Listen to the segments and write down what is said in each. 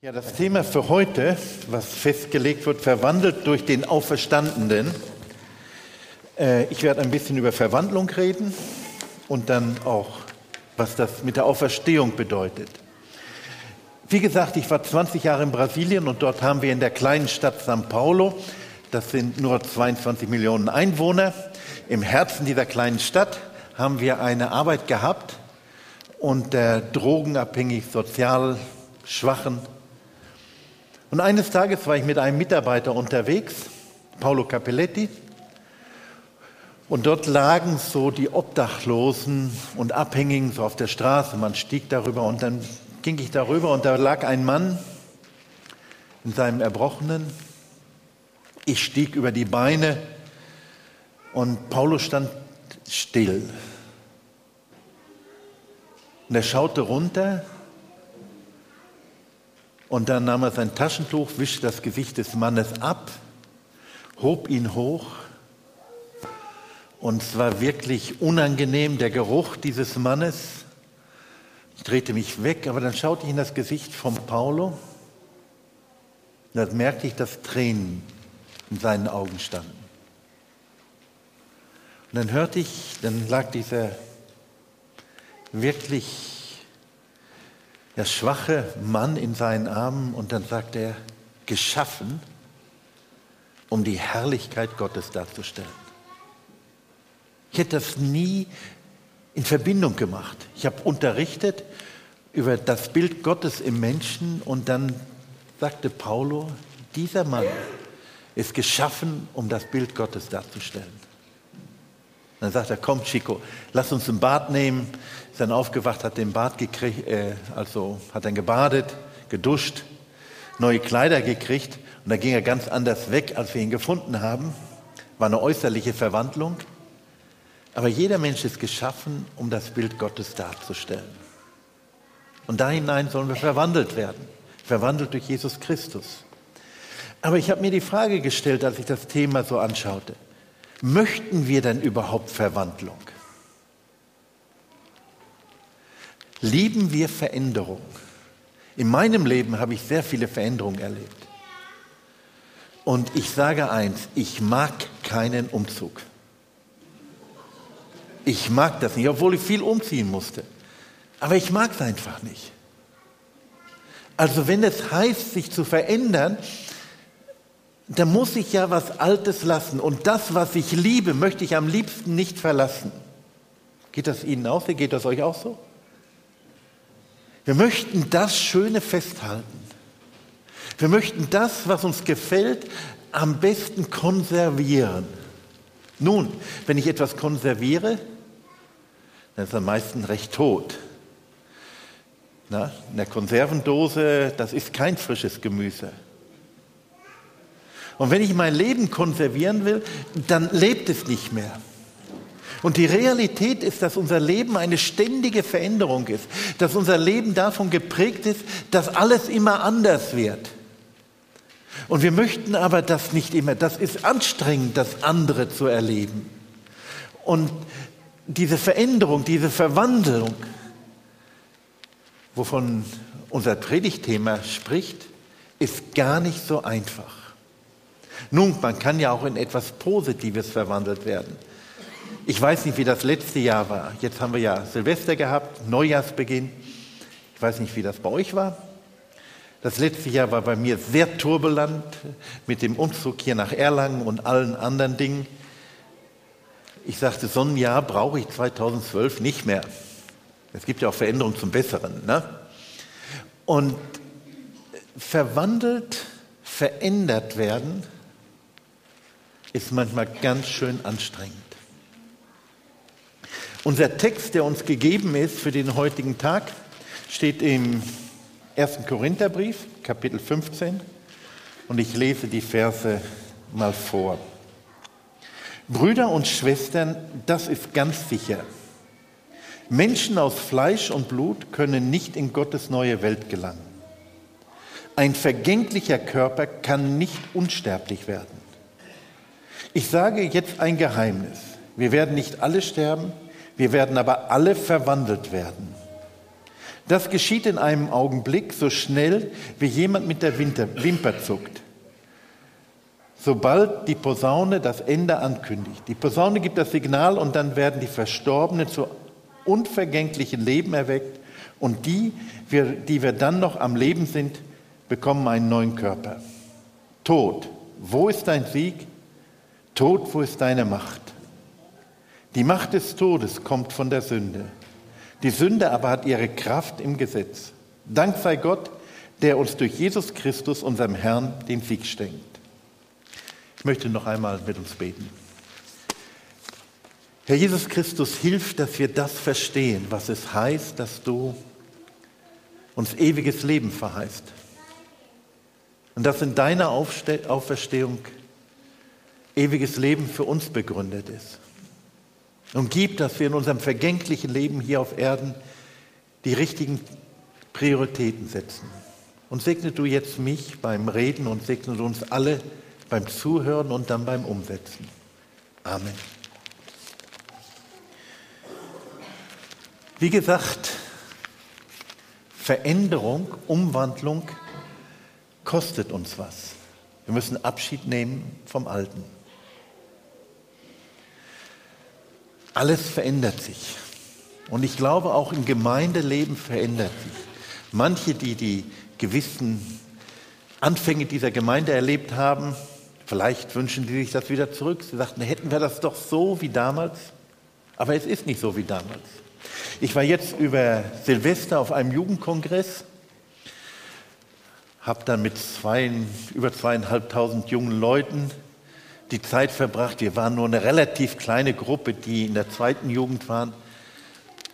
Ja, das Thema für heute, was festgelegt wird, verwandelt durch den Auferstandenen. Äh, ich werde ein bisschen über Verwandlung reden und dann auch, was das mit der Auferstehung bedeutet. Wie gesagt, ich war 20 Jahre in Brasilien und dort haben wir in der kleinen Stadt São Paulo, das sind nur 22 Millionen Einwohner, im Herzen dieser kleinen Stadt haben wir eine Arbeit gehabt und der drogenabhängig, sozial schwachen und eines Tages war ich mit einem Mitarbeiter unterwegs, Paolo Capelletti, und dort lagen so die Obdachlosen und Abhängigen so auf der Straße. Man stieg darüber und dann ging ich darüber und da lag ein Mann in seinem Erbrochenen. Ich stieg über die Beine und Paulo stand still. Und er schaute runter und dann nahm er sein Taschentuch, wischte das Gesicht des Mannes ab, hob ihn hoch. Und es war wirklich unangenehm, der Geruch dieses Mannes. Ich drehte mich weg, aber dann schaute ich in das Gesicht von Paulo. Und dann merkte ich, dass Tränen in seinen Augen standen. Und dann hörte ich, dann lag dieser wirklich der schwache Mann in seinen Armen und dann sagt er, geschaffen, um die Herrlichkeit Gottes darzustellen. Ich hätte das nie in Verbindung gemacht. Ich habe unterrichtet über das Bild Gottes im Menschen und dann sagte Paulo, dieser Mann ist geschaffen, um das Bild Gottes darzustellen. Dann sagt er, komm Chico, lass uns ein Bad nehmen. Ist dann aufgewacht, hat den Bad gekriegt, äh, also hat dann gebadet, geduscht, neue Kleider gekriegt und dann ging er ganz anders weg, als wir ihn gefunden haben. War eine äußerliche Verwandlung. Aber jeder Mensch ist geschaffen, um das Bild Gottes darzustellen. Und da hinein sollen wir verwandelt werden. Verwandelt durch Jesus Christus. Aber ich habe mir die Frage gestellt, als ich das Thema so anschaute. Möchten wir denn überhaupt Verwandlung? Lieben wir Veränderung? In meinem Leben habe ich sehr viele Veränderungen erlebt. Und ich sage eins, ich mag keinen Umzug. Ich mag das nicht, obwohl ich viel umziehen musste. Aber ich mag es einfach nicht. Also wenn es heißt, sich zu verändern, da muss ich ja was Altes lassen. Und das, was ich liebe, möchte ich am liebsten nicht verlassen. Geht das Ihnen auch so? Geht das euch auch so? Wir möchten das Schöne festhalten. Wir möchten das, was uns gefällt, am besten konservieren. Nun, wenn ich etwas konserviere, dann ist es am meisten recht tot. Na, in der Konservendose, das ist kein frisches Gemüse. Und wenn ich mein Leben konservieren will, dann lebt es nicht mehr. Und die Realität ist, dass unser Leben eine ständige Veränderung ist, dass unser Leben davon geprägt ist, dass alles immer anders wird. Und wir möchten aber das nicht immer. Das ist anstrengend, das andere zu erleben. Und diese Veränderung, diese Verwandlung, wovon unser Predigtthema spricht, ist gar nicht so einfach. Nun, man kann ja auch in etwas Positives verwandelt werden. Ich weiß nicht, wie das letzte Jahr war. Jetzt haben wir ja Silvester gehabt, Neujahrsbeginn. Ich weiß nicht, wie das bei euch war. Das letzte Jahr war bei mir sehr turbulent mit dem Umzug hier nach Erlangen und allen anderen Dingen. Ich sagte, so ein Jahr brauche ich 2012 nicht mehr. Es gibt ja auch Veränderungen zum Besseren. Ne? Und verwandelt, verändert werden, ist manchmal ganz schön anstrengend. Unser Text, der uns gegeben ist für den heutigen Tag, steht im 1. Korintherbrief, Kapitel 15, und ich lese die Verse mal vor. Brüder und Schwestern, das ist ganz sicher. Menschen aus Fleisch und Blut können nicht in Gottes neue Welt gelangen. Ein vergänglicher Körper kann nicht unsterblich werden. Ich sage jetzt ein Geheimnis. Wir werden nicht alle sterben, wir werden aber alle verwandelt werden. Das geschieht in einem Augenblick so schnell, wie jemand mit der Wimper zuckt. Sobald die Posaune das Ende ankündigt. Die Posaune gibt das Signal und dann werden die Verstorbenen zu unvergänglichen Leben erweckt und die, die wir dann noch am Leben sind, bekommen einen neuen Körper. Tod, wo ist dein Sieg? Tod, wo ist deine Macht? Die Macht des Todes kommt von der Sünde. Die Sünde aber hat ihre Kraft im Gesetz. Dank sei Gott, der uns durch Jesus Christus, unserem Herrn, den Sieg schenkt. Ich möchte noch einmal mit uns beten. Herr Jesus Christus, hilf, dass wir das verstehen, was es heißt, dass du uns ewiges Leben verheißt. Und dass in deiner Auferstehung ewiges Leben für uns begründet ist. Und gib, dass wir in unserem vergänglichen Leben hier auf Erden die richtigen Prioritäten setzen. Und segne du jetzt mich beim Reden und segne du uns alle beim Zuhören und dann beim Umsetzen. Amen. Wie gesagt, Veränderung, Umwandlung kostet uns was. Wir müssen Abschied nehmen vom Alten. Alles verändert sich. Und ich glaube, auch im Gemeindeleben verändert sich. Manche, die die gewissen Anfänge dieser Gemeinde erlebt haben, vielleicht wünschen sie sich das wieder zurück. Sie sagten, hätten wir das doch so wie damals. Aber es ist nicht so wie damals. Ich war jetzt über Silvester auf einem Jugendkongress, habe dann mit zwei, über zweieinhalbtausend jungen Leuten die Zeit verbracht. Wir waren nur eine relativ kleine Gruppe, die in der zweiten Jugend waren.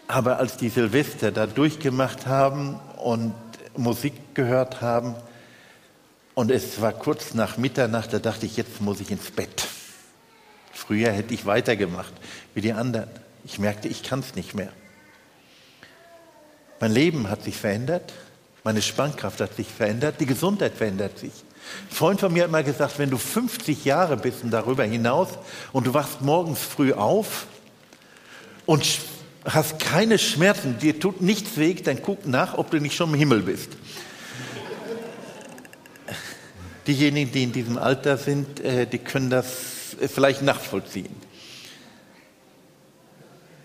Aber als die Silvester da durchgemacht haben und Musik gehört haben, und es war kurz nach Mitternacht, da dachte ich, jetzt muss ich ins Bett. Früher hätte ich weitergemacht wie die anderen. Ich merkte, ich kann es nicht mehr. Mein Leben hat sich verändert, meine Spannkraft hat sich verändert, die Gesundheit verändert sich. Ein Freund von mir hat mal gesagt, wenn du 50 Jahre bist und darüber hinaus und du wachst morgens früh auf und hast keine Schmerzen, dir tut nichts weh, dann guck nach, ob du nicht schon im Himmel bist. Diejenigen, die in diesem Alter sind, äh, die können das äh, vielleicht nachvollziehen.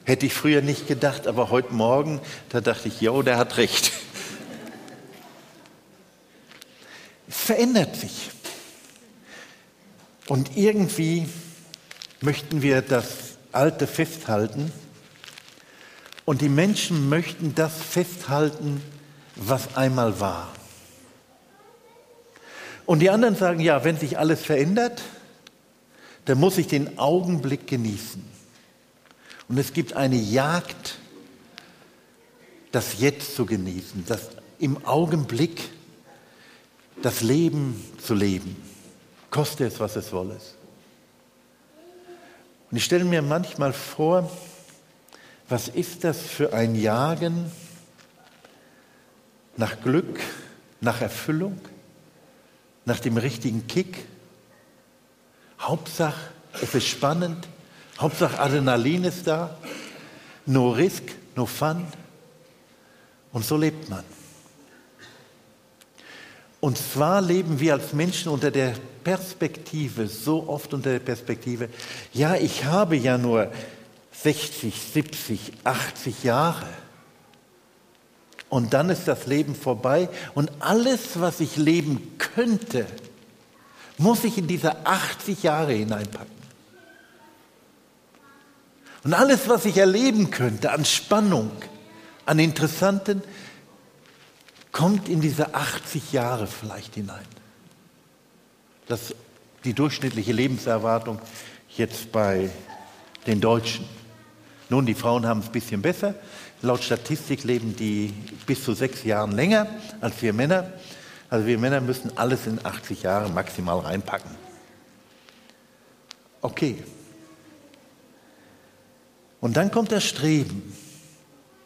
Hätte ich früher nicht gedacht, aber heute Morgen, da dachte ich, jo, der hat recht. Es verändert sich. Und irgendwie möchten wir das Alte festhalten. Und die Menschen möchten das festhalten, was einmal war. Und die anderen sagen, ja, wenn sich alles verändert, dann muss ich den Augenblick genießen. Und es gibt eine Jagd, das Jetzt zu genießen, das im Augenblick das Leben zu leben, koste es, was es wolle. Und ich stelle mir manchmal vor, was ist das für ein Jagen nach Glück, nach Erfüllung, nach dem richtigen Kick? Hauptsache, es ist spannend, Hauptsache Adrenalin ist da, no risk, no fun. Und so lebt man. Und zwar leben wir als Menschen unter der Perspektive, so oft unter der Perspektive, ja, ich habe ja nur 60, 70, 80 Jahre. Und dann ist das Leben vorbei und alles, was ich leben könnte, muss ich in diese 80 Jahre hineinpacken. Und alles, was ich erleben könnte an Spannung, an Interessanten, kommt in diese 80 Jahre vielleicht hinein. Das die durchschnittliche Lebenserwartung jetzt bei den Deutschen. Nun, die Frauen haben es ein bisschen besser. Laut Statistik leben die bis zu sechs Jahren länger als wir Männer. Also wir Männer müssen alles in 80 Jahre maximal reinpacken. Okay, und dann kommt das Streben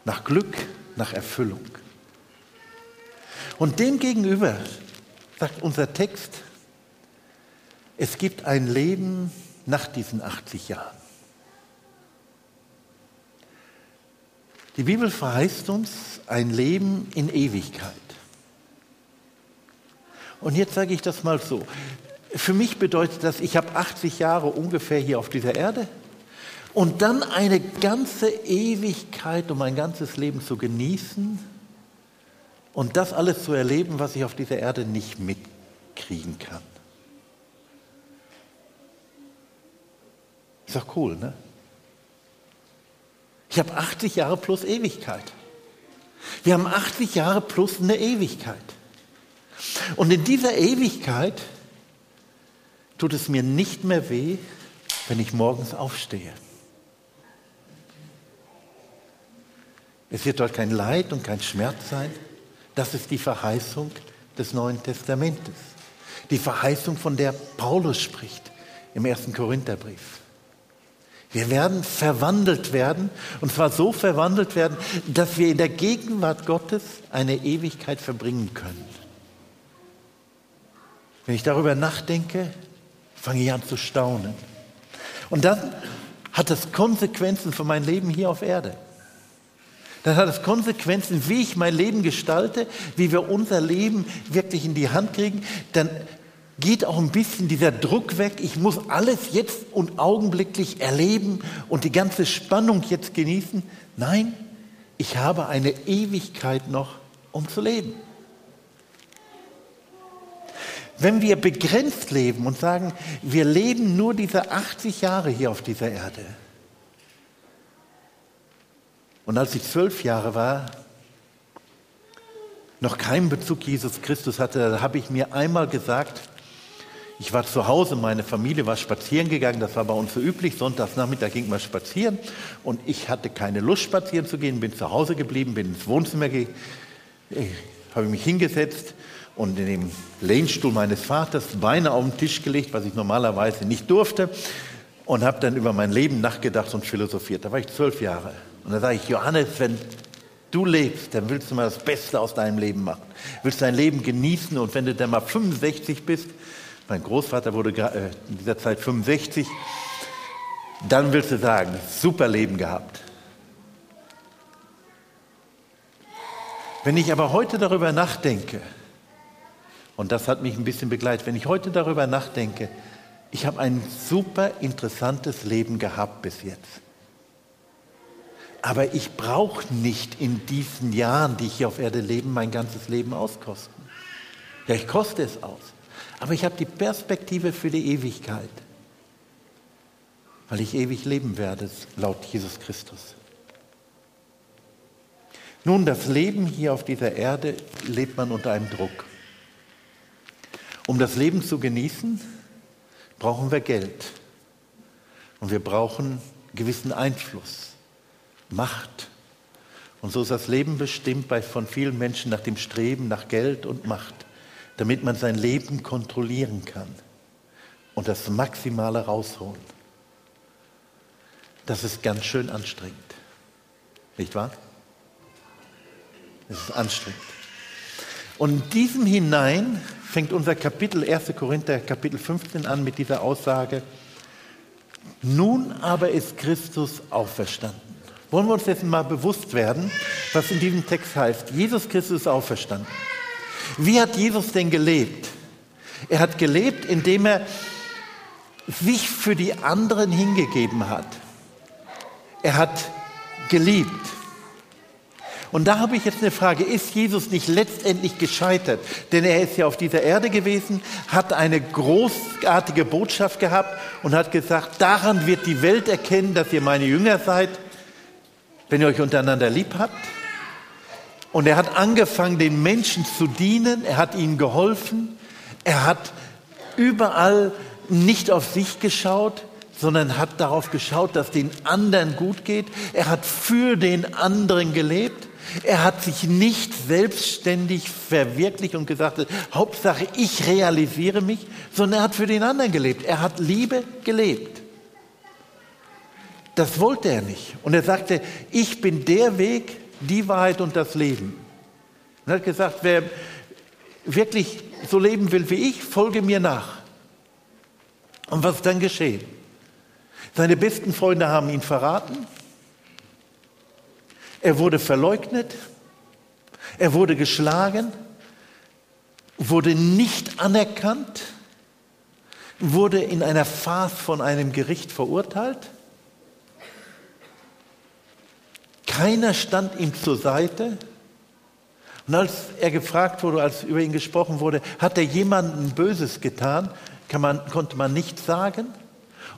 nach Glück, nach Erfüllung. Und demgegenüber sagt unser Text, es gibt ein Leben nach diesen 80 Jahren. Die Bibel verheißt uns ein Leben in Ewigkeit. Und jetzt sage ich das mal so. Für mich bedeutet das, ich habe 80 Jahre ungefähr hier auf dieser Erde und dann eine ganze Ewigkeit, um mein ganzes Leben zu genießen und das alles zu erleben, was ich auf dieser Erde nicht mitkriegen kann. Ist doch cool, ne? Ich habe 80 Jahre plus Ewigkeit. Wir haben 80 Jahre plus eine Ewigkeit. Und in dieser Ewigkeit tut es mir nicht mehr weh, wenn ich morgens aufstehe. Es wird dort kein Leid und kein Schmerz sein. Das ist die Verheißung des Neuen Testamentes. Die Verheißung, von der Paulus spricht im ersten Korintherbrief. Wir werden verwandelt werden, und zwar so verwandelt werden, dass wir in der Gegenwart Gottes eine Ewigkeit verbringen können. Wenn ich darüber nachdenke, fange ich an zu staunen. Und dann hat es Konsequenzen für mein Leben hier auf Erde. Dann hat es Konsequenzen, wie ich mein Leben gestalte, wie wir unser Leben wirklich in die Hand kriegen. Dann geht auch ein bisschen dieser Druck weg. Ich muss alles jetzt und augenblicklich erleben und die ganze Spannung jetzt genießen. Nein, ich habe eine Ewigkeit noch, um zu leben. Wenn wir begrenzt leben und sagen, wir leben nur diese 80 Jahre hier auf dieser Erde. Und als ich zwölf Jahre war, noch keinen Bezug Jesus Christus hatte, da habe ich mir einmal gesagt, ich war zu Hause, meine Familie war spazieren gegangen, das war bei uns so üblich, Sonntagsnachmittag ging man spazieren und ich hatte keine Lust spazieren zu gehen, bin zu Hause geblieben, bin ins Wohnzimmer, habe mich hingesetzt und in dem Lehnstuhl meines Vaters Beine auf den Tisch gelegt, was ich normalerweise nicht durfte, und habe dann über mein Leben nachgedacht und philosophiert. Da war ich zwölf Jahre. Und da sage ich, Johannes, wenn du lebst, dann willst du mal das Beste aus deinem Leben machen. Willst dein Leben genießen und wenn du dann mal 65 bist, mein Großvater wurde äh, in dieser Zeit 65, dann willst du sagen, super Leben gehabt. Wenn ich aber heute darüber nachdenke, und das hat mich ein bisschen begleitet. Wenn ich heute darüber nachdenke, ich habe ein super interessantes Leben gehabt bis jetzt. Aber ich brauche nicht in diesen Jahren, die ich hier auf Erde lebe, mein ganzes Leben auskosten. Ja, ich koste es aus. Aber ich habe die Perspektive für die Ewigkeit, weil ich ewig leben werde, laut Jesus Christus. Nun, das Leben hier auf dieser Erde lebt man unter einem Druck. Um das Leben zu genießen, brauchen wir Geld. Und wir brauchen gewissen Einfluss, Macht. Und so ist das Leben bestimmt bei von vielen Menschen nach dem Streben nach Geld und Macht, damit man sein Leben kontrollieren kann und das Maximale rausholen. Das ist ganz schön anstrengend. Nicht wahr? Es ist anstrengend. Und in diesem hinein fängt unser Kapitel 1. Korinther Kapitel 15 an mit dieser Aussage, nun aber ist Christus auferstanden. Wollen wir uns dessen mal bewusst werden, was in diesem Text heißt? Jesus Christus ist auferstanden. Wie hat Jesus denn gelebt? Er hat gelebt, indem er sich für die anderen hingegeben hat. Er hat geliebt. Und da habe ich jetzt eine Frage, ist Jesus nicht letztendlich gescheitert? Denn er ist ja auf dieser Erde gewesen, hat eine großartige Botschaft gehabt und hat gesagt, daran wird die Welt erkennen, dass ihr meine Jünger seid, wenn ihr euch untereinander lieb habt. Und er hat angefangen, den Menschen zu dienen, er hat ihnen geholfen, er hat überall nicht auf sich geschaut, sondern hat darauf geschaut, dass den anderen gut geht. Er hat für den anderen gelebt. Er hat sich nicht selbstständig verwirklicht und gesagt, Hauptsache ich realisiere mich, sondern er hat für den anderen gelebt. Er hat Liebe gelebt. Das wollte er nicht. Und er sagte, ich bin der Weg, die Wahrheit und das Leben. Und er hat gesagt, wer wirklich so leben will wie ich, folge mir nach. Und was ist dann geschehen? Seine besten Freunde haben ihn verraten. Er wurde verleugnet, er wurde geschlagen, wurde nicht anerkannt, wurde in einer Farce von einem Gericht verurteilt. Keiner stand ihm zur Seite. Und als er gefragt wurde, als über ihn gesprochen wurde, hat er jemandem Böses getan, man, konnte man nicht sagen.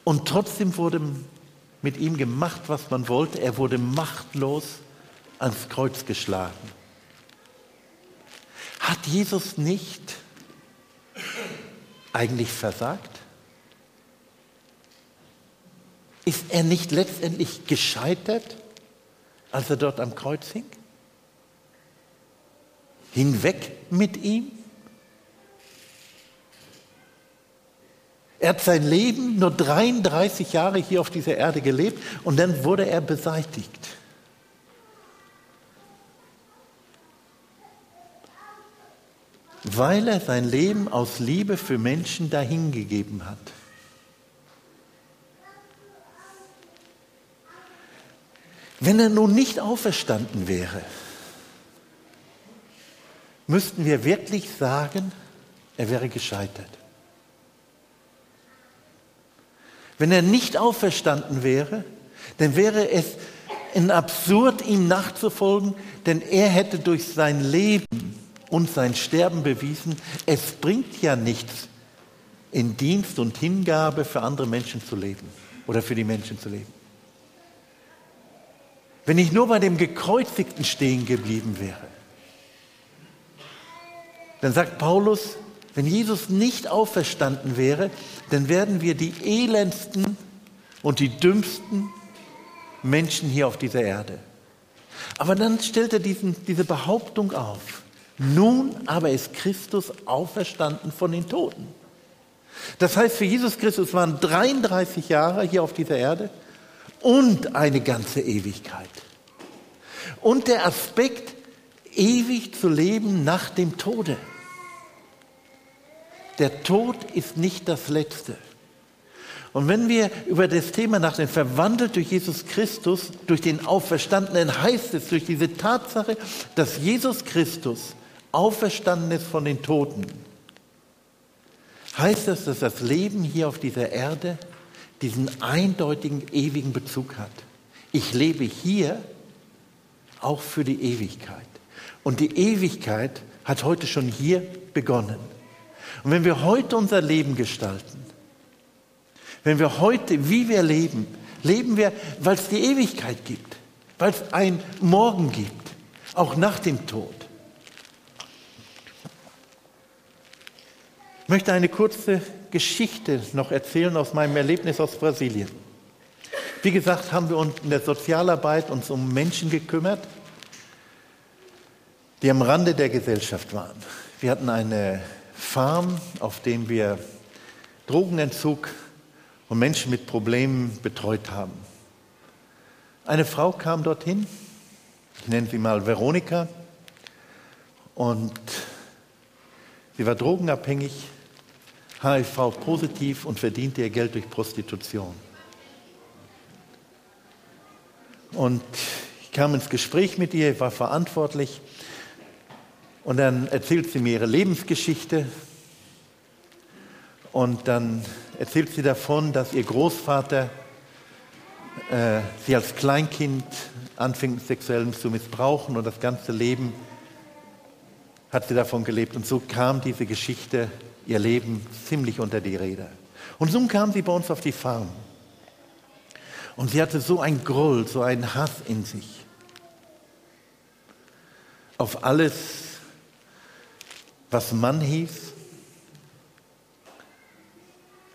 Und trotzdem wurde mit ihm gemacht, was man wollte. Er wurde machtlos ans Kreuz geschlagen. Hat Jesus nicht eigentlich versagt? Ist er nicht letztendlich gescheitert, als er dort am Kreuz hing? Hinweg mit ihm? Er hat sein Leben nur 33 Jahre hier auf dieser Erde gelebt und dann wurde er beseitigt. Weil er sein Leben aus Liebe für Menschen dahingegeben hat. Wenn er nun nicht auferstanden wäre, müssten wir wirklich sagen, er wäre gescheitert. Wenn er nicht auferstanden wäre, dann wäre es ein Absurd, ihm nachzufolgen, denn er hätte durch sein Leben und sein Sterben bewiesen, es bringt ja nichts, in Dienst und Hingabe für andere Menschen zu leben oder für die Menschen zu leben. Wenn ich nur bei dem Gekreuzigten stehen geblieben wäre, dann sagt Paulus, wenn Jesus nicht auferstanden wäre, dann werden wir die elendsten und die dümmsten Menschen hier auf dieser Erde. Aber dann stellt er diesen, diese Behauptung auf. Nun aber ist Christus auferstanden von den Toten. Das heißt, für Jesus Christus waren 33 Jahre hier auf dieser Erde und eine ganze Ewigkeit. Und der Aspekt, ewig zu leben nach dem Tode. Der Tod ist nicht das Letzte. Und wenn wir über das Thema nachdenken, verwandelt durch Jesus Christus, durch den Auferstandenen, heißt es durch diese Tatsache, dass Jesus Christus auferstanden ist von den Toten, heißt das, dass das Leben hier auf dieser Erde diesen eindeutigen ewigen Bezug hat. Ich lebe hier auch für die Ewigkeit. Und die Ewigkeit hat heute schon hier begonnen. Und wenn wir heute unser Leben gestalten, wenn wir heute, wie wir leben, leben wir, weil es die Ewigkeit gibt, weil es ein Morgen gibt, auch nach dem Tod. Ich möchte eine kurze Geschichte noch erzählen aus meinem Erlebnis aus Brasilien. Wie gesagt, haben wir uns in der Sozialarbeit uns um Menschen gekümmert, die am Rande der Gesellschaft waren. Wir hatten eine Farm, auf dem wir Drogenentzug und Menschen mit Problemen betreut haben. Eine Frau kam dorthin, ich nenne sie mal Veronika, und sie war drogenabhängig, HIV-positiv und verdiente ihr Geld durch Prostitution. Und ich kam ins Gespräch mit ihr, war verantwortlich und dann erzählt sie mir ihre Lebensgeschichte. Und dann erzählt sie davon, dass ihr Großvater äh, sie als Kleinkind anfing, sexuell zu missbrauchen und das ganze Leben hat sie davon gelebt. Und so kam diese Geschichte, ihr Leben, ziemlich unter die Räder. Und so kam sie bei uns auf die Farm. Und sie hatte so ein Groll, so einen Hass in sich. Auf alles, was Mann hieß.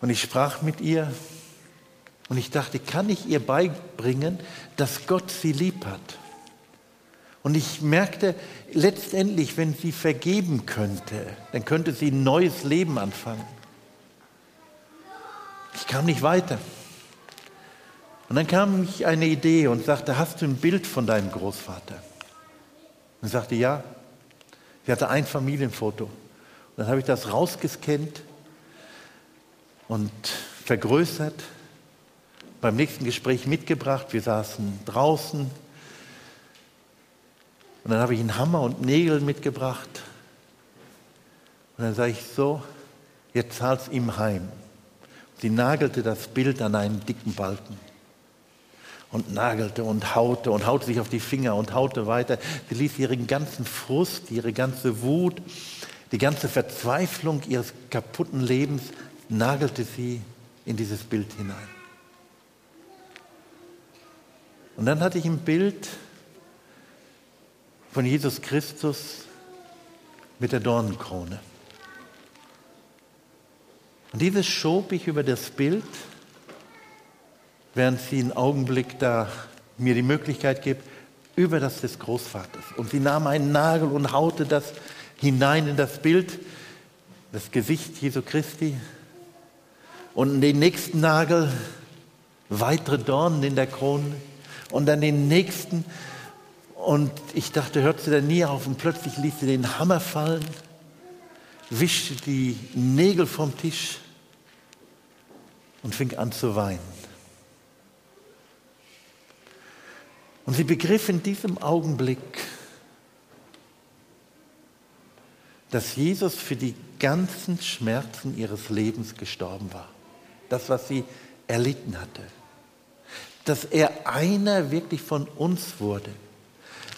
Und ich sprach mit ihr und ich dachte, kann ich ihr beibringen, dass Gott sie lieb hat? Und ich merkte letztendlich, wenn sie vergeben könnte, dann könnte sie ein neues Leben anfangen. Ich kam nicht weiter. Und dann kam mich eine Idee und sagte, hast du ein Bild von deinem Großvater? Und ich sagte, ja. Sie hatte ein Familienfoto. Und dann habe ich das rausgescannt und vergrößert, beim nächsten Gespräch mitgebracht. Wir saßen draußen Und dann habe ich einen Hammer und Nägel mitgebracht. Und dann sage ich so, jetzt zahl's ihm heim. Sie nagelte das Bild an einen dicken Balken und nagelte und haute und haute sich auf die Finger und haute weiter. Sie ließ ihren ganzen Frust, ihre ganze Wut, die ganze Verzweiflung ihres kaputten Lebens, nagelte sie in dieses Bild hinein. Und dann hatte ich ein Bild von Jesus Christus mit der Dornenkrone. Und dieses schob ich über das Bild, während sie einen Augenblick da mir die Möglichkeit gibt, über das des Großvaters. Und sie nahm einen Nagel und haute das hinein in das Bild, das Gesicht Jesu Christi. Und in den nächsten Nagel weitere Dornen in der Krone. Und dann den nächsten. Und ich dachte, hört sie da nie auf. Und plötzlich ließ sie den Hammer fallen wischte die Nägel vom Tisch und fing an zu weinen. Und sie begriff in diesem Augenblick, dass Jesus für die ganzen Schmerzen ihres Lebens gestorben war. Das, was sie erlitten hatte. Dass er einer wirklich von uns wurde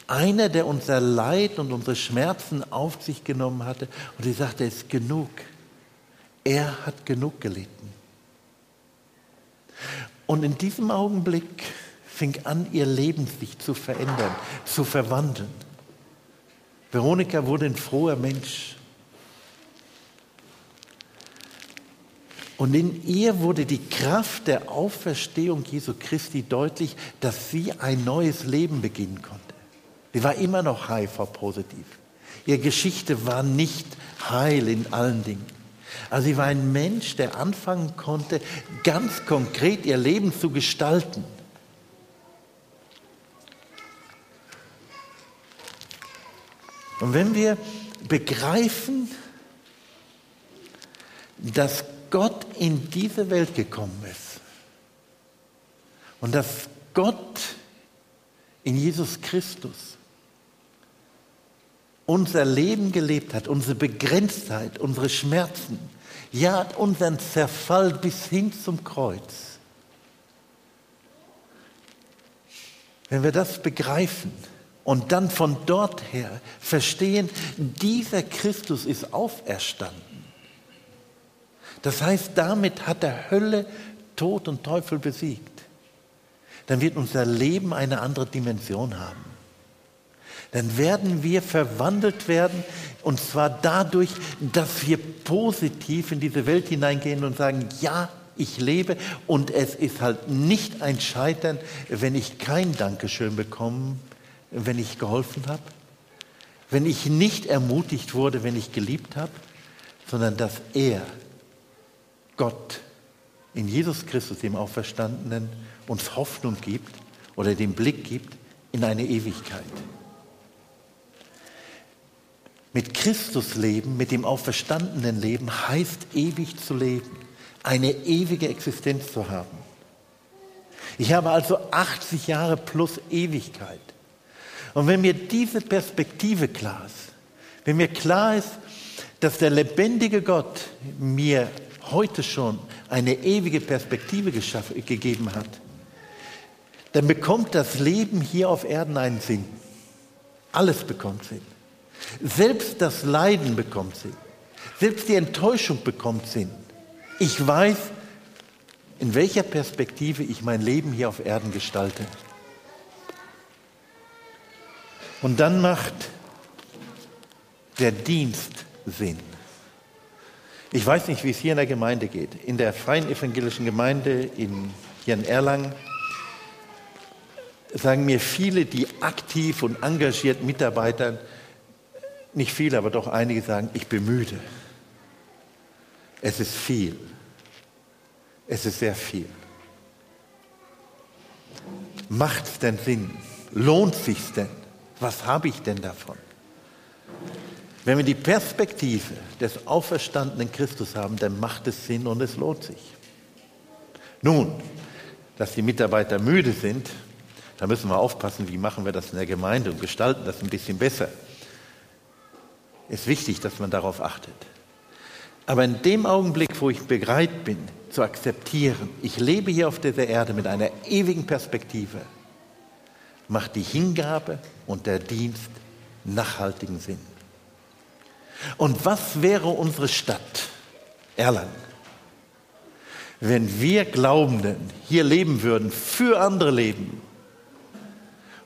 einer, der unser Leid und unsere Schmerzen auf sich genommen hatte. Und sie sagte, es ist genug. Er hat genug gelitten. Und in diesem Augenblick fing an, ihr Leben sich zu verändern, zu verwandeln. Veronika wurde ein froher Mensch. Und in ihr wurde die Kraft der Auferstehung Jesu Christi deutlich, dass sie ein neues Leben beginnen konnte. Sie war immer noch HIV-positiv. Ihre Geschichte war nicht heil in allen Dingen. Also sie war ein Mensch, der anfangen konnte, ganz konkret ihr Leben zu gestalten. Und wenn wir begreifen, dass Gott in diese Welt gekommen ist und dass Gott in Jesus Christus unser Leben gelebt hat, unsere Begrenztheit, unsere Schmerzen, ja unseren Zerfall bis hin zum Kreuz. Wenn wir das begreifen und dann von dort her verstehen, dieser Christus ist auferstanden. Das heißt, damit hat er Hölle, Tod und Teufel besiegt. Dann wird unser Leben eine andere Dimension haben dann werden wir verwandelt werden und zwar dadurch, dass wir positiv in diese Welt hineingehen und sagen, ja, ich lebe und es ist halt nicht ein Scheitern, wenn ich kein Dankeschön bekomme, wenn ich geholfen habe, wenn ich nicht ermutigt wurde, wenn ich geliebt habe, sondern dass er, Gott, in Jesus Christus, dem Auferstandenen, uns Hoffnung gibt oder den Blick gibt in eine Ewigkeit. Mit Christus leben, mit dem auferstandenen Leben heißt ewig zu leben, eine ewige Existenz zu haben. Ich habe also 80 Jahre plus Ewigkeit. Und wenn mir diese Perspektive klar ist, wenn mir klar ist, dass der lebendige Gott mir heute schon eine ewige Perspektive gegeben hat, dann bekommt das Leben hier auf Erden einen Sinn. Alles bekommt Sinn. Selbst das Leiden bekommt Sinn. Selbst die Enttäuschung bekommt Sinn. Ich weiß, in welcher Perspektive ich mein Leben hier auf Erden gestalte. Und dann macht der Dienst Sinn. Ich weiß nicht, wie es hier in der Gemeinde geht. In der Freien Evangelischen Gemeinde in, hier in Erlangen sagen mir viele, die aktiv und engagiert mitarbeiten, nicht viele, aber doch einige sagen, ich bin müde. Es ist viel. Es ist sehr viel. Macht es denn Sinn? Lohnt sich denn? Was habe ich denn davon? Wenn wir die Perspektive des auferstandenen Christus haben, dann macht es Sinn und es lohnt sich. Nun, dass die Mitarbeiter müde sind, Da müssen wir aufpassen, wie machen wir das in der Gemeinde und gestalten das ein bisschen besser. Ist wichtig, dass man darauf achtet. Aber in dem Augenblick, wo ich bereit bin, zu akzeptieren, ich lebe hier auf dieser Erde mit einer ewigen Perspektive, macht die Hingabe und der Dienst nachhaltigen Sinn. Und was wäre unsere Stadt, Erlangen, wenn wir Glaubenden hier leben würden, für andere leben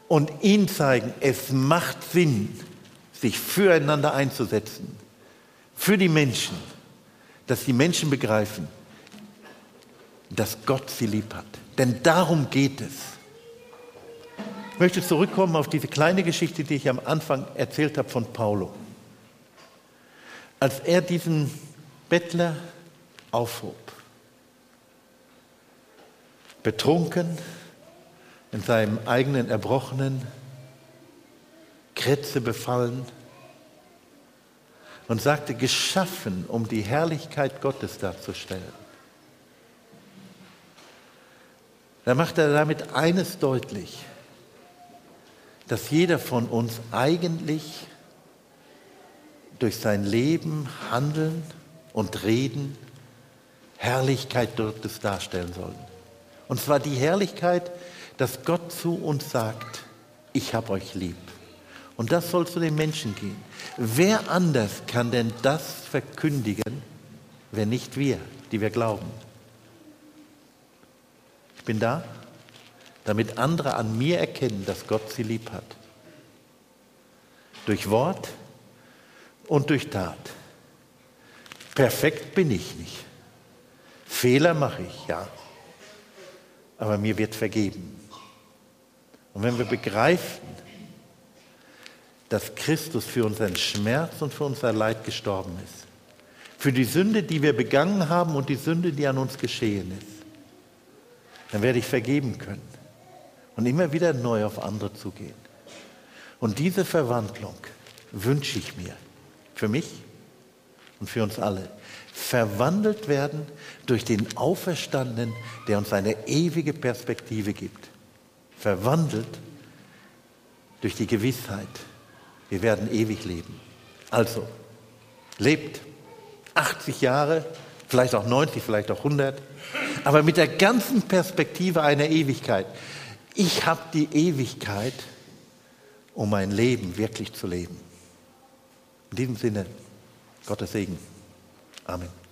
und ihnen zeigen, es macht Sinn, sich füreinander einzusetzen, für die Menschen, dass die Menschen begreifen, dass Gott sie lieb hat. Denn darum geht es. Ich möchte zurückkommen auf diese kleine Geschichte, die ich am Anfang erzählt habe von Paulo. Als er diesen Bettler aufhob, betrunken, in seinem eigenen Erbrochenen, Krätze befallen und sagte, geschaffen, um die Herrlichkeit Gottes darzustellen. Da macht er damit eines deutlich, dass jeder von uns eigentlich durch sein Leben, Handeln und Reden Herrlichkeit Gottes darstellen soll. Und zwar die Herrlichkeit, dass Gott zu uns sagt, ich habe euch lieb. Und das soll zu den Menschen gehen. Wer anders kann denn das verkündigen, wenn nicht wir, die wir glauben? bin da, damit andere an mir erkennen, dass Gott sie lieb hat. Durch Wort und durch Tat. Perfekt bin ich nicht. Fehler mache ich, ja. Aber mir wird vergeben. Und wenn wir begreifen, dass Christus für unseren Schmerz und für unser Leid gestorben ist, für die Sünde, die wir begangen haben und die Sünde, die an uns geschehen ist, dann werde ich vergeben können und immer wieder neu auf andere zugehen. Und diese Verwandlung wünsche ich mir für mich und für uns alle. Verwandelt werden durch den Auferstandenen, der uns eine ewige Perspektive gibt. Verwandelt durch die Gewissheit, wir werden ewig leben. Also, lebt 80 Jahre, vielleicht auch 90, vielleicht auch 100, aber mit der ganzen Perspektive einer Ewigkeit. Ich habe die Ewigkeit, um mein Leben wirklich zu leben. In diesem Sinne, Gottes Segen. Amen.